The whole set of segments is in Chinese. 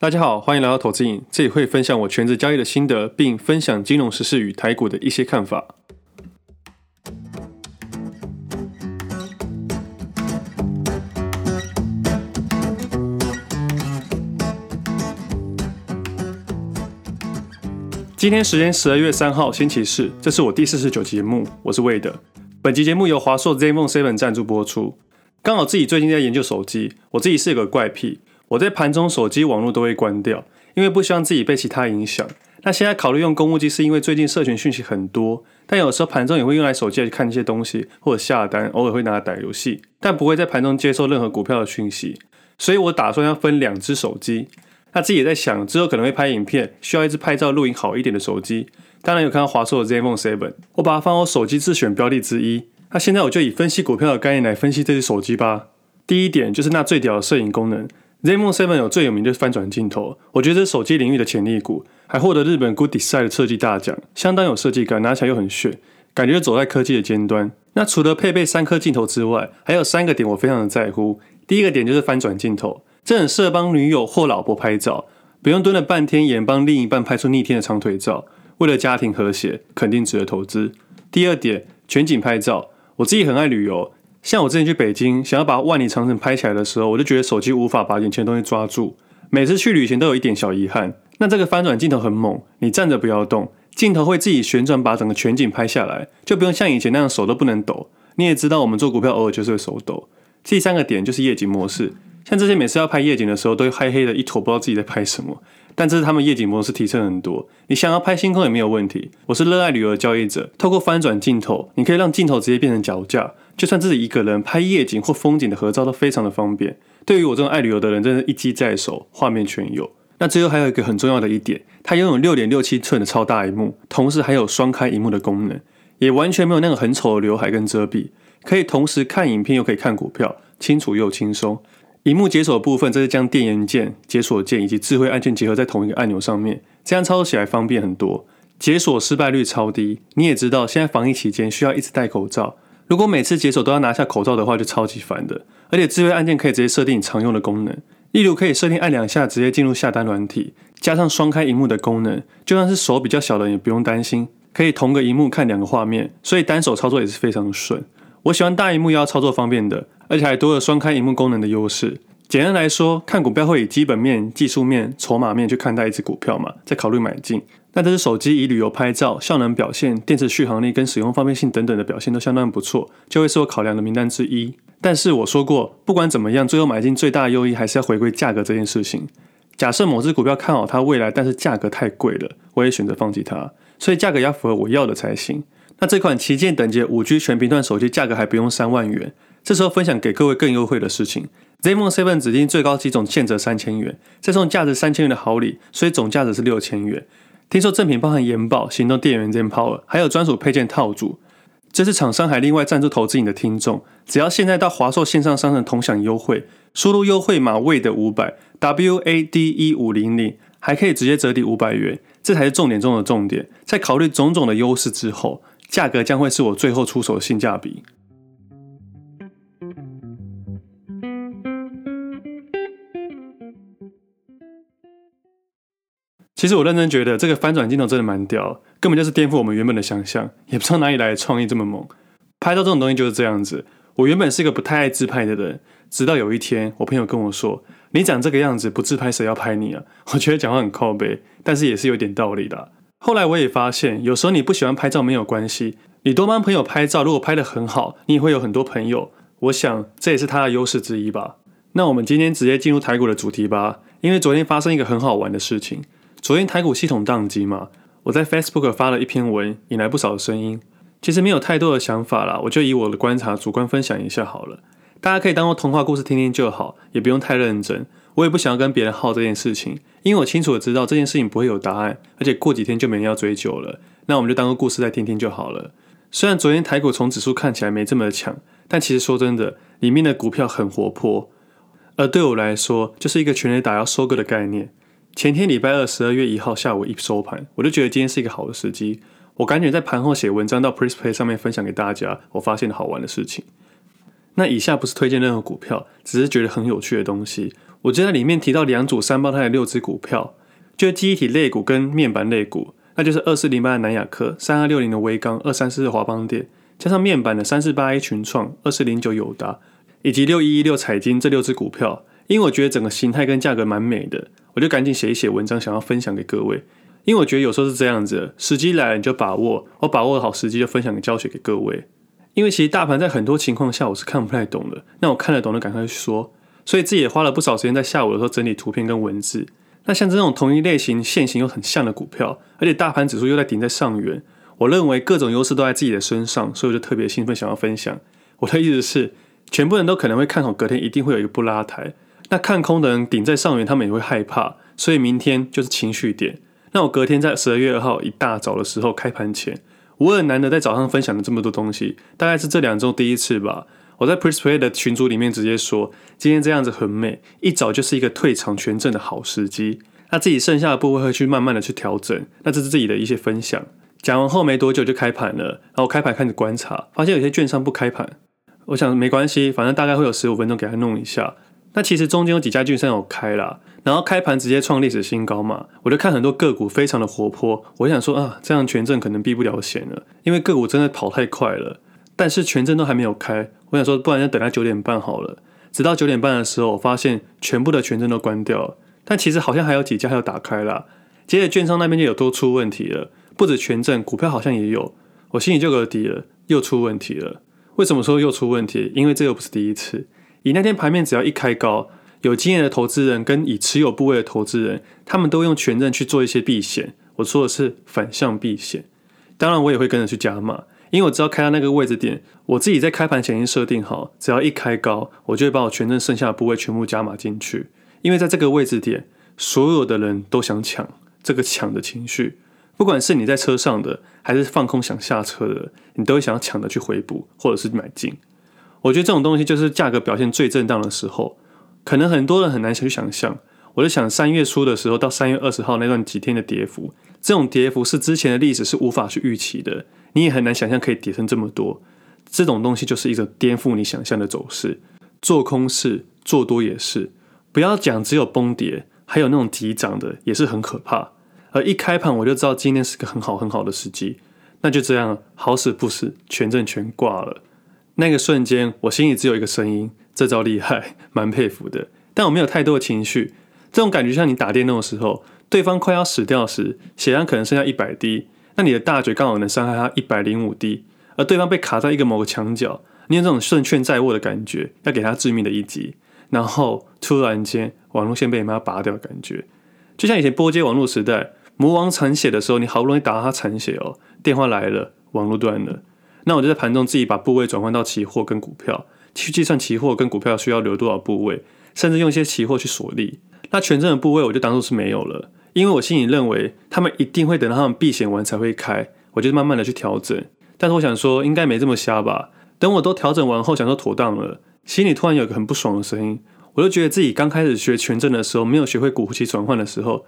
大家好，欢迎来到投资影，这里会分享我全职交易的心得，并分享金融时事与台股的一些看法。今天时间十二月三号星期四，这是我第四十九集节目，我是魏德。本集节目由华硕 ZenFone 7赞助播出。刚好自己最近在研究手机，我自己是有个怪癖。我在盘中手机网络都会关掉，因为不希望自己被其他影响。那现在考虑用公务机，是因为最近社群讯息很多，但有时候盘中也会用来手机来看一些东西或者下单，偶尔会拿来打游戏，但不会在盘中接受任何股票的讯息。所以我打算要分两只手机。那自己也在想，之后可能会拍影片，需要一只拍照录影好一点的手机。当然有看到华硕的 ZenFone 7，我把它放我手机自选标的之一。那现在我就以分析股票的概念来分析这只手机吧。第一点就是那最屌的摄影功能。ZenFone 7有最有名的翻转镜头，我觉得是手机领域的潜力股，还获得日本 Good Design 的设计大奖，相当有设计感，拿起来又很炫，感觉走在科技的尖端。那除了配备三颗镜头之外，还有三个点我非常的在乎。第一个点就是翻转镜头，这很适合帮女友或老婆拍照，不用蹲了半天也能帮另一半拍出逆天的长腿照，为了家庭和谐，肯定值得投资。第二点，全景拍照，我自己很爱旅游。像我之前去北京，想要把万里长城拍起来的时候，我就觉得手机无法把眼前的东西抓住。每次去旅行都有一点小遗憾。那这个翻转镜头很猛，你站着不要动，镜头会自己旋转，把整个全景拍下来，就不用像以前那样手都不能抖。你也知道，我们做股票偶尔就是会手抖。第三个点就是夜景模式，像这些每次要拍夜景的时候，都会黑黑的一坨，不知道自己在拍什么。但这是他们夜景模式提升很多，你想要拍星空也没有问题。我是热爱旅游的交易者，透过翻转镜头，你可以让镜头直接变成脚架。就算自己一个人拍夜景或风景的合照都非常的方便。对于我这种爱旅游的人，真是一机在手，画面全有。那最后还有一个很重要的一点，它拥有六点六七寸的超大萤幕，同时还有双开萤幕的功能，也完全没有那个很丑的刘海跟遮蔽，可以同时看影片又可以看股票，清楚又轻松。萤幕解锁的部分，这是将电源键、解锁键以及智慧按键结合在同一个按钮上面，这样操作起来方便很多，解锁失败率超低。你也知道，现在防疫期间需要一直戴口罩。如果每次解锁都要拿下口罩的话，就超级烦的。而且智慧按键可以直接设定常用的功能，例如可以设定按两下直接进入下单软体，加上双开萤幕的功能，就算是手比较小的也不用担心，可以同个萤幕看两个画面，所以单手操作也是非常的顺。我喜欢大萤幕要操作方便的，而且还多了双开萤幕功能的优势。简单来说，看股票会以基本面、技术面、筹码面去看待一只股票嘛，再考虑买进。那这支手机以旅游拍照、效能表现、电池续航力跟使用方便性等等的表现都相当不错，就会是我考量的名单之一。但是我说过，不管怎么样，最后买进最大的优异还是要回归价格这件事情。假设某只股票看好它未来，但是价格太贵了，我也选择放弃它。所以价格要符合我要的才行。那这款旗舰等级五 G 全频段手机价格还不用三万元。这时候分享给各位更优惠的事情：ZenFone 7指定最高机种现折三千元，再送价值三千元的好礼，所以总价值是六千元。听说赠品包含延保、行动电源 zippo 还有专属配件套组。这次厂商还另外赞助投资你的听众，只要现在到华硕线上商城同享优惠，输入优惠码 WADE 五百 W A D E 五零零，还可以直接折抵五百元。这才是重点中的重点。在考虑种种的优势之后，价格将会是我最后出手的性价比。其实我认真觉得这个翻转镜头真的蛮屌，根本就是颠覆我们原本的想象，也不知道哪里来的创意这么猛。拍照这种东西就是这样子。我原本是一个不太爱自拍的人，直到有一天我朋友跟我说：“你长这个样子不自拍谁要拍你啊？”我觉得讲话很靠北，但是也是有点道理的。后来我也发现，有时候你不喜欢拍照没有关系，你多帮朋友拍照，如果拍得很好，你也会有很多朋友。我想这也是他的优势之一吧。那我们今天直接进入台股的主题吧，因为昨天发生一个很好玩的事情。昨天台股系统宕机嘛，我在 Facebook 发了一篇文，引来不少的声音。其实没有太多的想法啦，我就以我的观察主观分享一下好了。大家可以当做童话故事听听就好，也不用太认真。我也不想要跟别人耗这件事情，因为我清楚的知道这件事情不会有答案，而且过几天就没人要追究了。那我们就当个故事再听听就好了。虽然昨天台股从指数看起来没这么强，但其实说真的，里面的股票很活泼，而对我来说，就是一个全垒打要收割的概念。前天礼拜二十二月一号下午一收盘，我就觉得今天是一个好的时机，我赶紧在盘后写文章到 PressPlay 上面分享给大家我发现的好玩的事情。那以下不是推荐任何股票，只是觉得很有趣的东西。我就在里面提到两组三胞胎的六只股票，就是记忆体类股跟面板类股，那就是二四零八的南亚科、三二六零的威刚、二三四的华邦电，加上面板的三四八 A 群创、二四零九友达以及六一一六彩金这六只股票。因为我觉得整个形态跟价格蛮美的，我就赶紧写一写文章，想要分享给各位。因为我觉得有时候是这样子，时机来了你就把握，我把握好时机就分享给教学给各位。因为其实大盘在很多情况下我是看不太懂的，那我看得懂的赶快去说。所以自己也花了不少时间在下午的时候整理图片跟文字。那像这种同一类型、线型又很像的股票，而且大盘指数又在顶在上缘，我认为各种优势都在自己的身上，所以我就特别兴奋想要分享。我的意思是，全部人都可能会看好隔天一定会有一个不拉抬。那看空的人顶在上缘，他们也会害怕，所以明天就是情绪点。那我隔天在十二月二号一大早的时候开盘前，我很难得在早上分享了这么多东西，大概是这两周第一次吧。我在 PressPlay 的群组里面直接说，今天这样子很美，一早就是一个退场权证的好时机。那自己剩下的部位会去慢慢的去调整，那这是自己的一些分享。讲完后没多久就开盘了，然后开盘开始观察，发现有些券商不开盘，我想没关系，反正大概会有十五分钟给他弄一下。那其实中间有几家券商有开啦，然后开盘直接创历史新高嘛，我就看很多个股非常的活泼，我想说啊，这样权证可能避不了险了，因为个股真的跑太快了。但是权证都还没有开，我想说不然就等到九点半好了。直到九点半的时候，我发现全部的权证都关掉，但其实好像还有几家还有打开啦。接着券商那边就有都出问题了，不止权证，股票好像也有，我心里就有底了，又出问题了。为什么说又出问题？因为这又不是第一次。以那天盘面只要一开高，有经验的投资人跟已持有部位的投资人，他们都用权证去做一些避险。我说的是反向避险。当然，我也会跟着去加码，因为我知道开到那个位置点，我自己在开盘前已经设定好，只要一开高，我就会把我权证剩下的部位全部加码进去。因为在这个位置点，所有的人都想抢这个抢的情绪，不管是你在车上的，还是放空想下车的，你都会想要抢的去回补或者是买进。我觉得这种东西就是价格表现最震荡的时候，可能很多人很难去想象。我就想三月初的时候到三月二十号那段几天的跌幅，这种跌幅是之前的历史是无法去预期的，你也很难想象可以跌成这么多。这种东西就是一种颠覆你想象的走势，做空是，做多也是。不要讲只有崩跌，还有那种急涨的也是很可怕。而一开盘我就知道今天是个很好很好的时机，那就这样，好死不死，权证全挂了。那个瞬间，我心里只有一个声音：这招厉害，蛮佩服的。但我没有太多的情绪，这种感觉像你打电动的时候，对方快要死掉时，血量可能剩下一百滴，那你的大嘴刚好能伤害他一百零五滴，而对方被卡在一个某个墙角，你有这种胜券在握的感觉，要给他致命的一击，然后突然间网络线被你妈拔掉的感觉，就像以前拨接网络时代，魔王残血的时候，你好不容易打到他残血哦，电话来了，网络断了。那我就在盘中自己把部位转换到期货跟股票，去计算期货跟股票需要留多少部位，甚至用一些期货去锁利。那权证的部位我就当做是没有了，因为我心里认为他们一定会等到他们避险完才会开，我就慢慢的去调整。但是我想说应该没这么瞎吧？等我都调整完后，想说妥当了，心里突然有个很不爽的声音，我就觉得自己刚开始学权证的时候，没有学会股期转换的时候，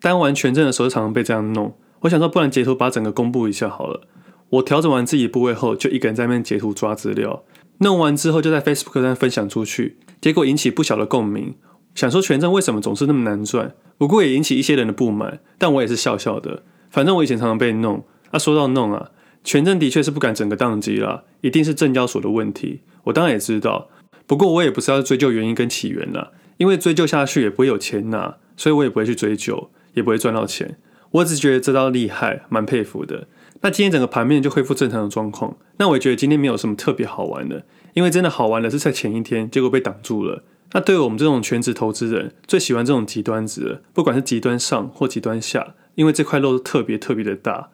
单玩权证的时候常常被这样弄。我想说，不然截图把整个公布一下好了。我调整完自己部位后，就一个人在那边截图抓资料，弄完之后就在 Facebook 上分享出去，结果引起不小的共鸣。想说权证为什么总是那么难赚？不过也引起一些人的不满，但我也是笑笑的。反正我以前常常被弄。啊，说到弄啊，权证的确是不敢整个当机啦，一定是证交所的问题。我当然也知道，不过我也不是要追究原因跟起源啦，因为追究下去也不会有钱拿，所以我也不会去追究，也不会赚到钱。我只觉得这招厉害，蛮佩服的。那今天整个盘面就恢复正常的状况。那我也觉得今天没有什么特别好玩的，因为真的好玩的是在前一天，结果被挡住了。那对于我们这种全职投资人，最喜欢这种极端值，不管是极端上或极端下，因为这块肉特别特别的大。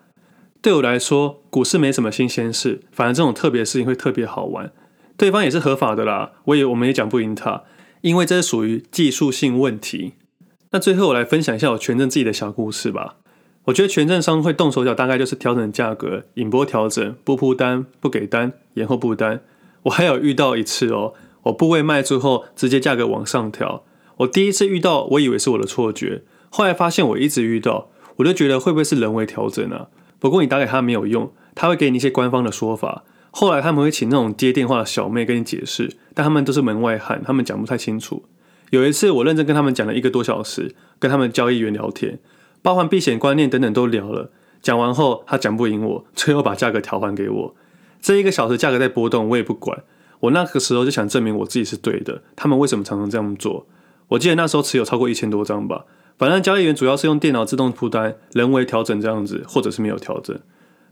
对我来说，股市没什么新鲜事，反而这种特别事情会特别好玩。对方也是合法的啦，我也我们也讲不赢他，因为这是属于技术性问题。那最后我来分享一下我权证自己的小故事吧。我觉得权证商会动手脚，大概就是调整价格、引波调整、不铺单、不给单、延后不单。我还有遇到一次哦，我部位卖出后，直接价格往上调。我第一次遇到，我以为是我的错觉，后来发现我一直遇到，我就觉得会不会是人为调整啊？不过你打给他没有用，他会给你一些官方的说法。后来他们会请那种接电话的小妹跟你解释，但他们都是门外汉，他们讲不太清楚。有一次我认真跟他们讲了一个多小时，跟他们交易员聊天，包含避险观念等等都聊了。讲完后他讲不赢我，最后把价格调还给我。这一个小时价格在波动，我也不管。我那个时候就想证明我自己是对的。他们为什么常常这样做？我记得那时候持有超过一千多张吧。反正交易员主要是用电脑自动铺单，人为调整这样子，或者是没有调整。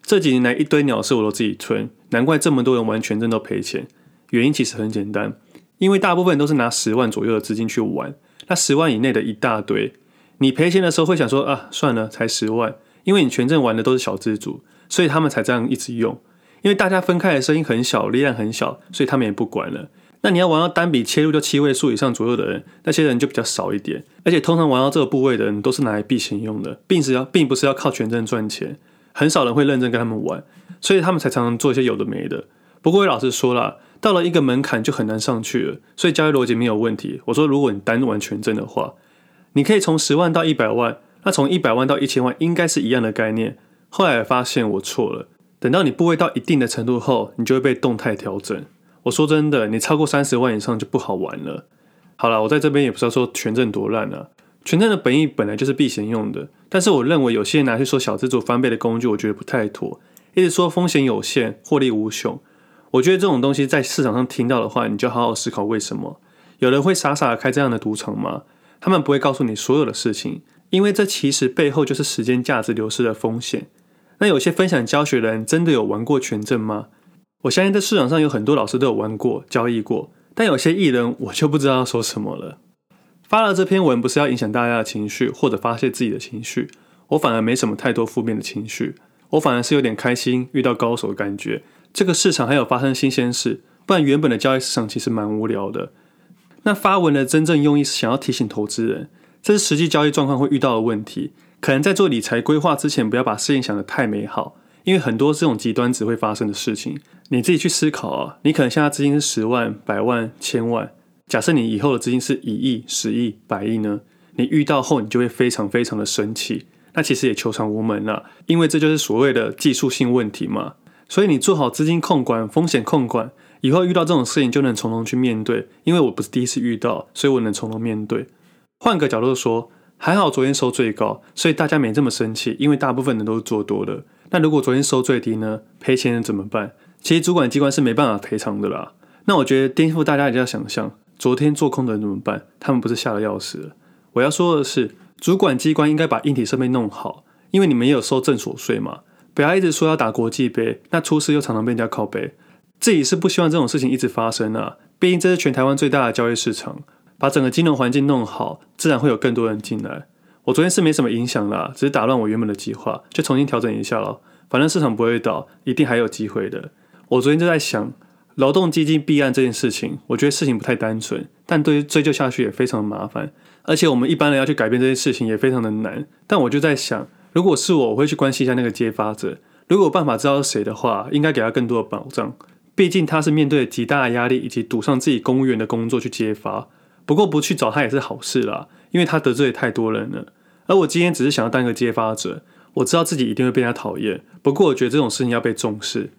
这几年来一堆鸟事我都自己吞，难怪这么多人玩权证都赔钱。原因其实很简单，因为大部分都是拿十万左右的资金去玩，那十万以内的一大堆。你赔钱的时候会想说啊，算了，才十万，因为你权证玩的都是小资族，所以他们才这样一直用。因为大家分开的声音很小，力量很小，所以他们也不管了。那你要玩到单笔切入就七位数以上左右的人，那些人就比较少一点。而且通常玩到这个部位的人都是拿来避险用的，并是要并不是要靠权证赚钱。很少人会认真跟他们玩，所以他们才常常做一些有的没的。不过老实说了，到了一个门槛就很难上去了。所以交易逻辑没有问题。我说如果你单玩权证的话，你可以从十万到一百万，那从一百万到一千万应该是一样的概念。后来发现我错了。等到你部位到一定的程度后，你就会被动态调整。我说真的，你超过三十万以上就不好玩了。好了，我在这边也不是要说权证多烂啊，权证的本意本来就是避险用的。但是我认为有些人拿去说小资族翻倍的工具，我觉得不太妥。一直说风险有限，获利无穷，我觉得这种东西在市场上听到的话，你就好好思考为什么有人会傻傻的开这样的赌场吗？他们不会告诉你所有的事情，因为这其实背后就是时间价值流失的风险。那有些分享教学的人真的有玩过权证吗？我相信在市场上有很多老师都有玩过、交易过，但有些艺人我就不知道要说什么了。发了这篇文不是要影响大家的情绪或者发泄自己的情绪，我反而没什么太多负面的情绪，我反而是有点开心遇到高手的感觉。这个市场还有发生新鲜事，不然原本的交易市场其实蛮无聊的。那发文的真正用意是想要提醒投资人，这是实际交易状况会遇到的问题。可能在做理财规划之前，不要把事情想得太美好，因为很多这种极端只会发生的事情，你自己去思考啊。你可能现在资金是十万、百万、千万，假设你以后的资金是一亿、十亿、百亿呢？你遇到后，你就会非常非常的生气。那其实也求偿无门了，因为这就是所谓的技术性问题嘛。所以你做好资金控管、风险控管，以后遇到这种事情就能从容去面对。因为我不是第一次遇到，所以我能从容面对。换个角度说。还好昨天收最高，所以大家没这么生气，因为大部分人都是做多的。那如果昨天收最低呢？赔钱人怎么办？其实主管机关是没办法赔偿的啦。那我觉得颠覆大家一定要想象，昨天做空的人怎么办？他们不是吓得要死？我要说的是，主管机关应该把硬体设备弄好，因为你们也有收正所税嘛。不要一直说要打国际杯，那出事又常常被人家靠背。自己是不希望这种事情一直发生啊，毕竟这是全台湾最大的交易市场。把整个金融环境弄好，自然会有更多人进来。我昨天是没什么影响啦，只是打乱我原本的计划，就重新调整一下了。反正市场不会倒，一定还有机会的。我昨天就在想，劳动基金弊案这件事情，我觉得事情不太单纯，但对于追究下去也非常的麻烦，而且我们一般人要去改变这件事情也非常的难。但我就在想，如果是我，我会去关心一下那个揭发者，如果有办法知道是谁的话，应该给他更多的保障。毕竟他是面对极大的压力，以及赌上自己公务员的工作去揭发。不过不去找他也是好事啦，因为他得罪太多人了。而我今天只是想要当一个揭发者，我知道自己一定会被他讨厌。不过我觉得这种事情要被重视，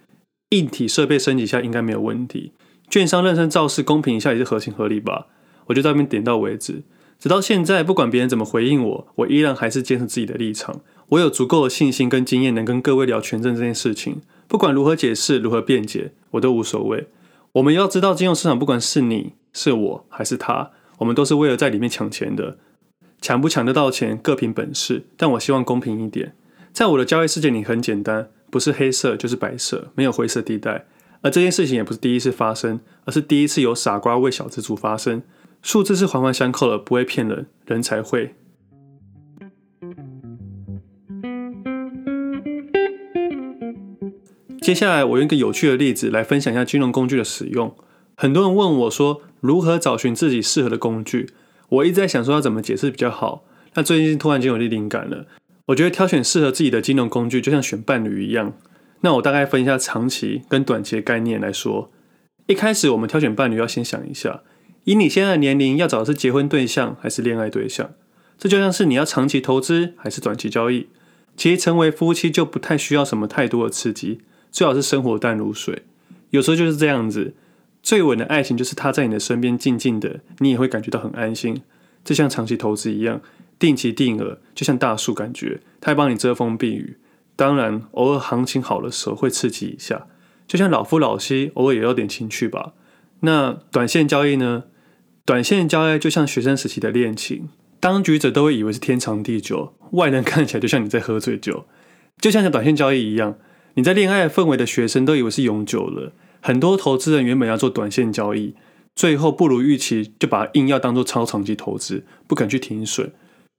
硬体设备升级一下应该没有问题。券商认真造势，公平一下也是合情合理吧。我就在这边点到为止。直到现在，不管别人怎么回应我，我依然还是坚持自己的立场。我有足够的信心跟经验，能跟各位聊权证这件事情。不管如何解释，如何辩解，我都无所谓。我们要知道，金融市场不管是你。是我还是他，我们都是为了在里面抢钱的，抢不抢得到钱各凭本事。但我希望公平一点，在我的交易世界里很简单，不是黑色就是白色，没有灰色地带。而这件事情也不是第一次发生，而是第一次有傻瓜为小资族发声。数字是环环相扣的，不会骗人，人才会。接下来我用一个有趣的例子来分享一下金融工具的使用。很多人问我说，如何找寻自己适合的工具？我一直在想说要怎么解释比较好。那最近突然间有点灵感了，我觉得挑选适合自己的金融工具，就像选伴侣一样。那我大概分一下长期跟短期的概念来说。一开始我们挑选伴侣要先想一下，以你现在的年龄，要找的是结婚对象还是恋爱对象？这就像是你要长期投资还是短期交易。其实成为夫妻就不太需要什么太多的刺激，最好是生活淡如水。有时候就是这样子。最稳的爱情就是他在你的身边静静的，你也会感觉到很安心。就像长期投资一样，定期定额，就像大树，感觉它会帮你遮风避雨。当然，偶尔行情好的时候会刺激一下，就像老夫老妻，偶尔也有点情趣吧。那短线交易呢？短线交易就像学生时期的恋情，当局者都会以为是天长地久，外人看起来就像你在喝醉酒。就像是短线交易一样，你在恋爱氛围的学生都以为是永久了。很多投资人原本要做短线交易，最后不如预期，就把硬要当做超长期投资，不肯去停损。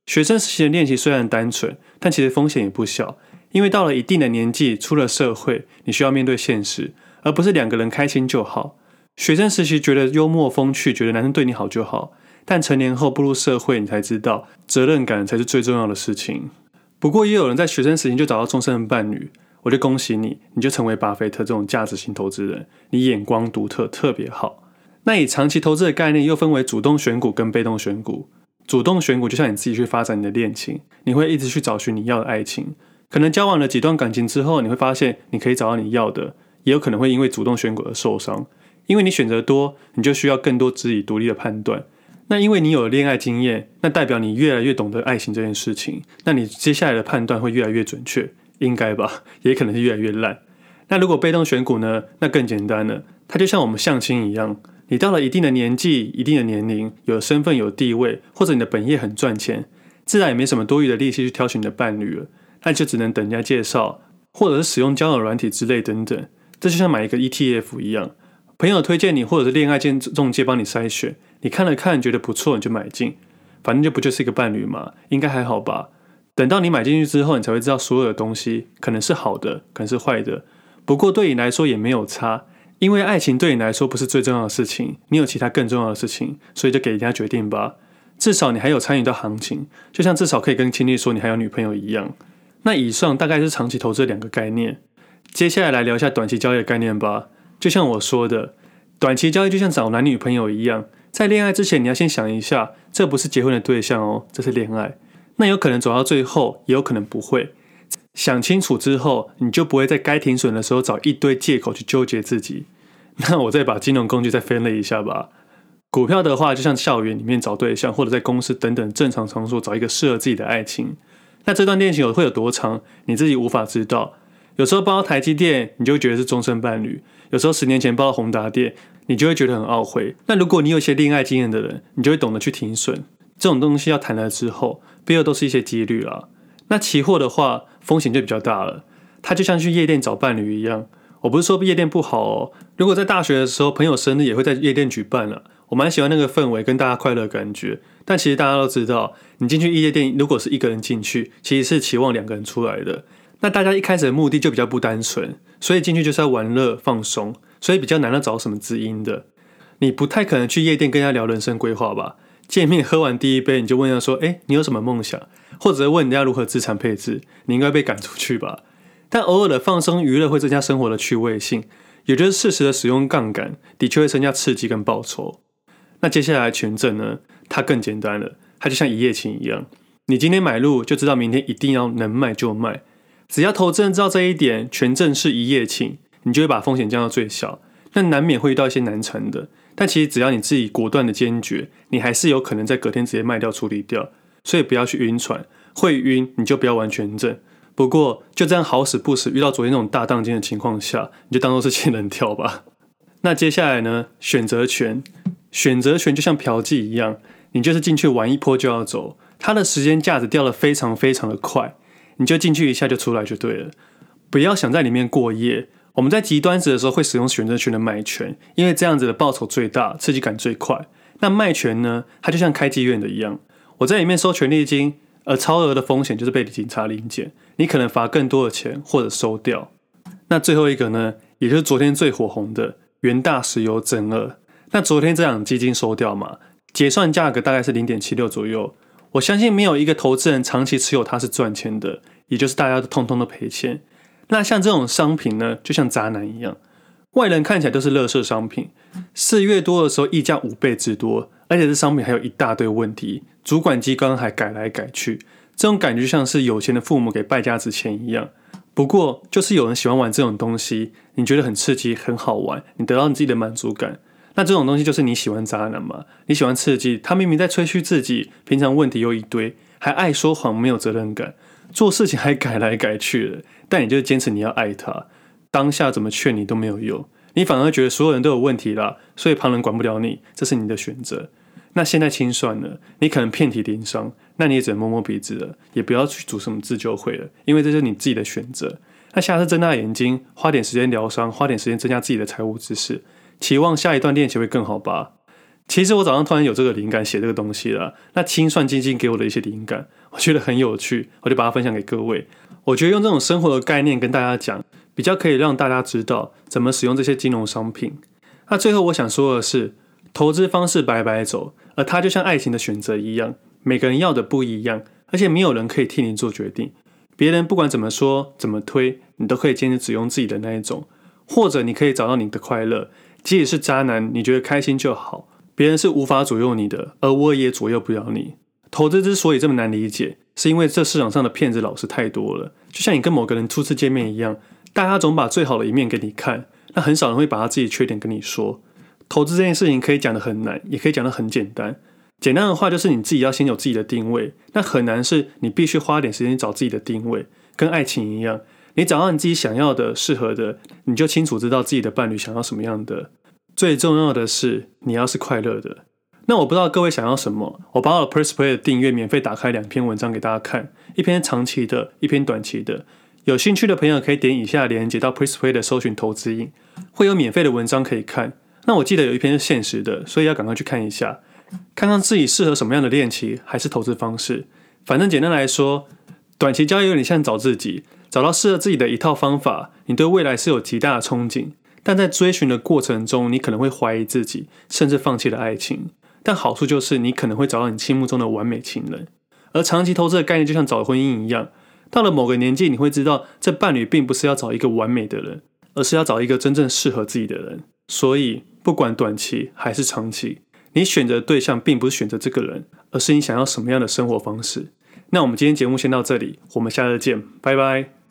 学生时期的练习虽然单纯，但其实风险也不小，因为到了一定的年纪，出了社会，你需要面对现实，而不是两个人开心就好。学生时期觉得幽默风趣，觉得男生对你好就好，但成年后步入社会，你才知道责任感才是最重要的事情。不过也有人在学生时期就找到终身伴侣。我就恭喜你，你就成为巴菲特这种价值型投资人，你眼光独特，特别好。那以长期投资的概念，又分为主动选股跟被动选股。主动选股就像你自己去发展你的恋情，你会一直去找寻你要的爱情。可能交往了几段感情之后，你会发现你可以找到你要的，也有可能会因为主动选股而受伤。因为你选择多，你就需要更多自己独立的判断。那因为你有了恋爱经验，那代表你越来越懂得爱情这件事情，那你接下来的判断会越来越准确。应该吧，也可能是越来越烂。那如果被动选股呢？那更简单了，它就像我们相亲一样，你到了一定的年纪、一定的年龄，有身份、有地位，或者你的本业很赚钱，自然也没什么多余的力气去挑选你的伴侣了，那就只能等人家介绍，或者是使用交友软体之类等等。这就像买一个 ETF 一样，朋友推荐你，或者是恋爱间中介帮你筛选，你看了看觉得不错，你就买进，反正就不就是一个伴侣嘛，应该还好吧。等到你买进去之后，你才会知道所有的东西可能是好的，可能是坏的。不过对你来说也没有差，因为爱情对你来说不是最重要的事情，你有其他更重要的事情，所以就给人家决定吧。至少你还有参与到行情，就像至少可以跟亲戚说你还有女朋友一样。那以上大概是长期投资两个概念。接下来来聊一下短期交易的概念吧。就像我说的，短期交易就像找男女朋友一样，在恋爱之前你要先想一下，这不是结婚的对象哦，这是恋爱。那有可能走到最后，也有可能不会。想清楚之后，你就不会在该停损的时候找一堆借口去纠结自己。那我再把金融工具再分类一下吧。股票的话，就像校园里面找对象，或者在公司等等正常场所找一个适合自己的爱情。那这段恋情有会有多长，你自己无法知道。有时候包台积电，你就会觉得是终身伴侣；有时候十年前包宏达电，你就会觉得很懊悔。那如果你有些恋爱经验的人，你就会懂得去停损。这种东西要谈了之后，背后都是一些几率啦。那期货的话，风险就比较大了。它就像去夜店找伴侣一样。我不是说夜店不好哦。如果在大学的时候，朋友生日也会在夜店举办了。我蛮喜欢那个氛围，跟大家快乐感觉。但其实大家都知道，你进去夜店，如果是一个人进去，其实是期望两个人出来的。那大家一开始的目的就比较不单纯，所以进去就是要玩乐放松，所以比较难要找什么知音的。你不太可能去夜店跟人家聊人生规划吧？见面喝完第一杯，你就问他说：“诶，你有什么梦想？”或者问人家如何资产配置，你应该被赶出去吧？但偶尔的放松娱乐会增加生活的趣味性，也就是适时的使用杠杆，的确会增加刺激跟报酬。那接下来权证呢？它更简单了，它就像一夜情一样，你今天买入就知道明天一定要能卖就卖。只要投资人知道这一点，权证是一夜情，你就会把风险降到最小。但难免会遇到一些难缠的。但其实只要你自己果断的坚决，你还是有可能在隔天直接卖掉处理掉，所以不要去晕船，会晕你就不要玩权证。不过就这样好死不死遇到昨天那种大当金的情况下，你就当做是仙人跳吧。那接下来呢？选择权，选择权就像嫖妓一样，你就是进去玩一波就要走，它的时间价值掉得非常非常的快，你就进去一下就出来就对了，不要想在里面过夜。我们在极端值的时候会使用选择权的买权，因为这样子的报酬最大，刺激感最快。那卖权呢？它就像开妓院的一样，我在里面收权利金，而超额的风险就是被警察临检，你可能罚更多的钱或者收掉。那最后一个呢，也就是昨天最火红的元大石油正二。那昨天这档基金收掉嘛，结算价格大概是零点七六左右。我相信没有一个投资人长期持有它是赚钱的，也就是大家都通通都赔钱。那像这种商品呢，就像渣男一样，外人看起来都是垃圾商品。四月多的时候，溢价五倍之多，而且这商品还有一大堆问题，主管机关还改来改去，这种感觉就像是有钱的父母给败家子钱一样。不过，就是有人喜欢玩这种东西，你觉得很刺激、很好玩，你得到你自己的满足感。那这种东西就是你喜欢渣男嘛？你喜欢刺激，他明明在吹嘘自己，平常问题又一堆，还爱说谎，没有责任感，做事情还改来改去的，但你就坚持你要爱他，当下怎么劝你都没有用，你反而觉得所有人都有问题啦，所以旁人管不了你，这是你的选择。那现在清算了，你可能遍体鳞伤，那你也只能摸摸鼻子了，也不要去组什么自救会了，因为这是你自己的选择。那下次睁大眼睛，花点时间疗伤，花点时间增加自己的财务知识，期望下一段恋情会更好吧。其实我早上突然有这个灵感写这个东西了，那清算基金给我的一些灵感，我觉得很有趣，我就把它分享给各位。我觉得用这种生活的概念跟大家讲，比较可以让大家知道怎么使用这些金融商品。那最后我想说的是，投资方式百百走，而它就像爱情的选择一样，每个人要的不一样，而且没有人可以替你做决定。别人不管怎么说怎么推，你都可以坚持只用自己的那一种，或者你可以找到你的快乐。即使是渣男，你觉得开心就好。别人是无法左右你的，而我也左右不了你。投资之所以这么难理解，是因为这市场上的骗子老师太多了。就像你跟某个人初次见面一样，大家总把最好的一面给你看，那很少人会把他自己缺点跟你说。投资这件事情可以讲得很难，也可以讲得很简单。简单的话就是你自己要先有自己的定位，那很难是你必须花点时间找自己的定位，跟爱情一样，你找到你自己想要的、适合的，你就清楚知道自己的伴侣想要什么样的。最重要的是你要是快乐的。那我不知道各位想要什么，我把我的 PressPlay 的订阅免费打开两篇文章给大家看，一篇长期的，一篇短期的。有兴趣的朋友可以点以下链接到 PressPlay 的搜寻投资瘾，会有免费的文章可以看。那我记得有一篇是现实的，所以要赶快去看一下。看看自己适合什么样的练习还是投资方式。反正简单来说，短期交易有点像找自己，找到适合自己的一套方法。你对未来是有极大的憧憬，但在追寻的过程中，你可能会怀疑自己，甚至放弃了爱情。但好处就是你可能会找到你心目中的完美情人。而长期投资的概念就像找婚姻一样，到了某个年纪，你会知道这伴侣并不是要找一个完美的人，而是要找一个真正适合自己的人。所以，不管短期还是长期。你选择对象并不是选择这个人，而是你想要什么样的生活方式。那我们今天节目先到这里，我们下次见，拜拜。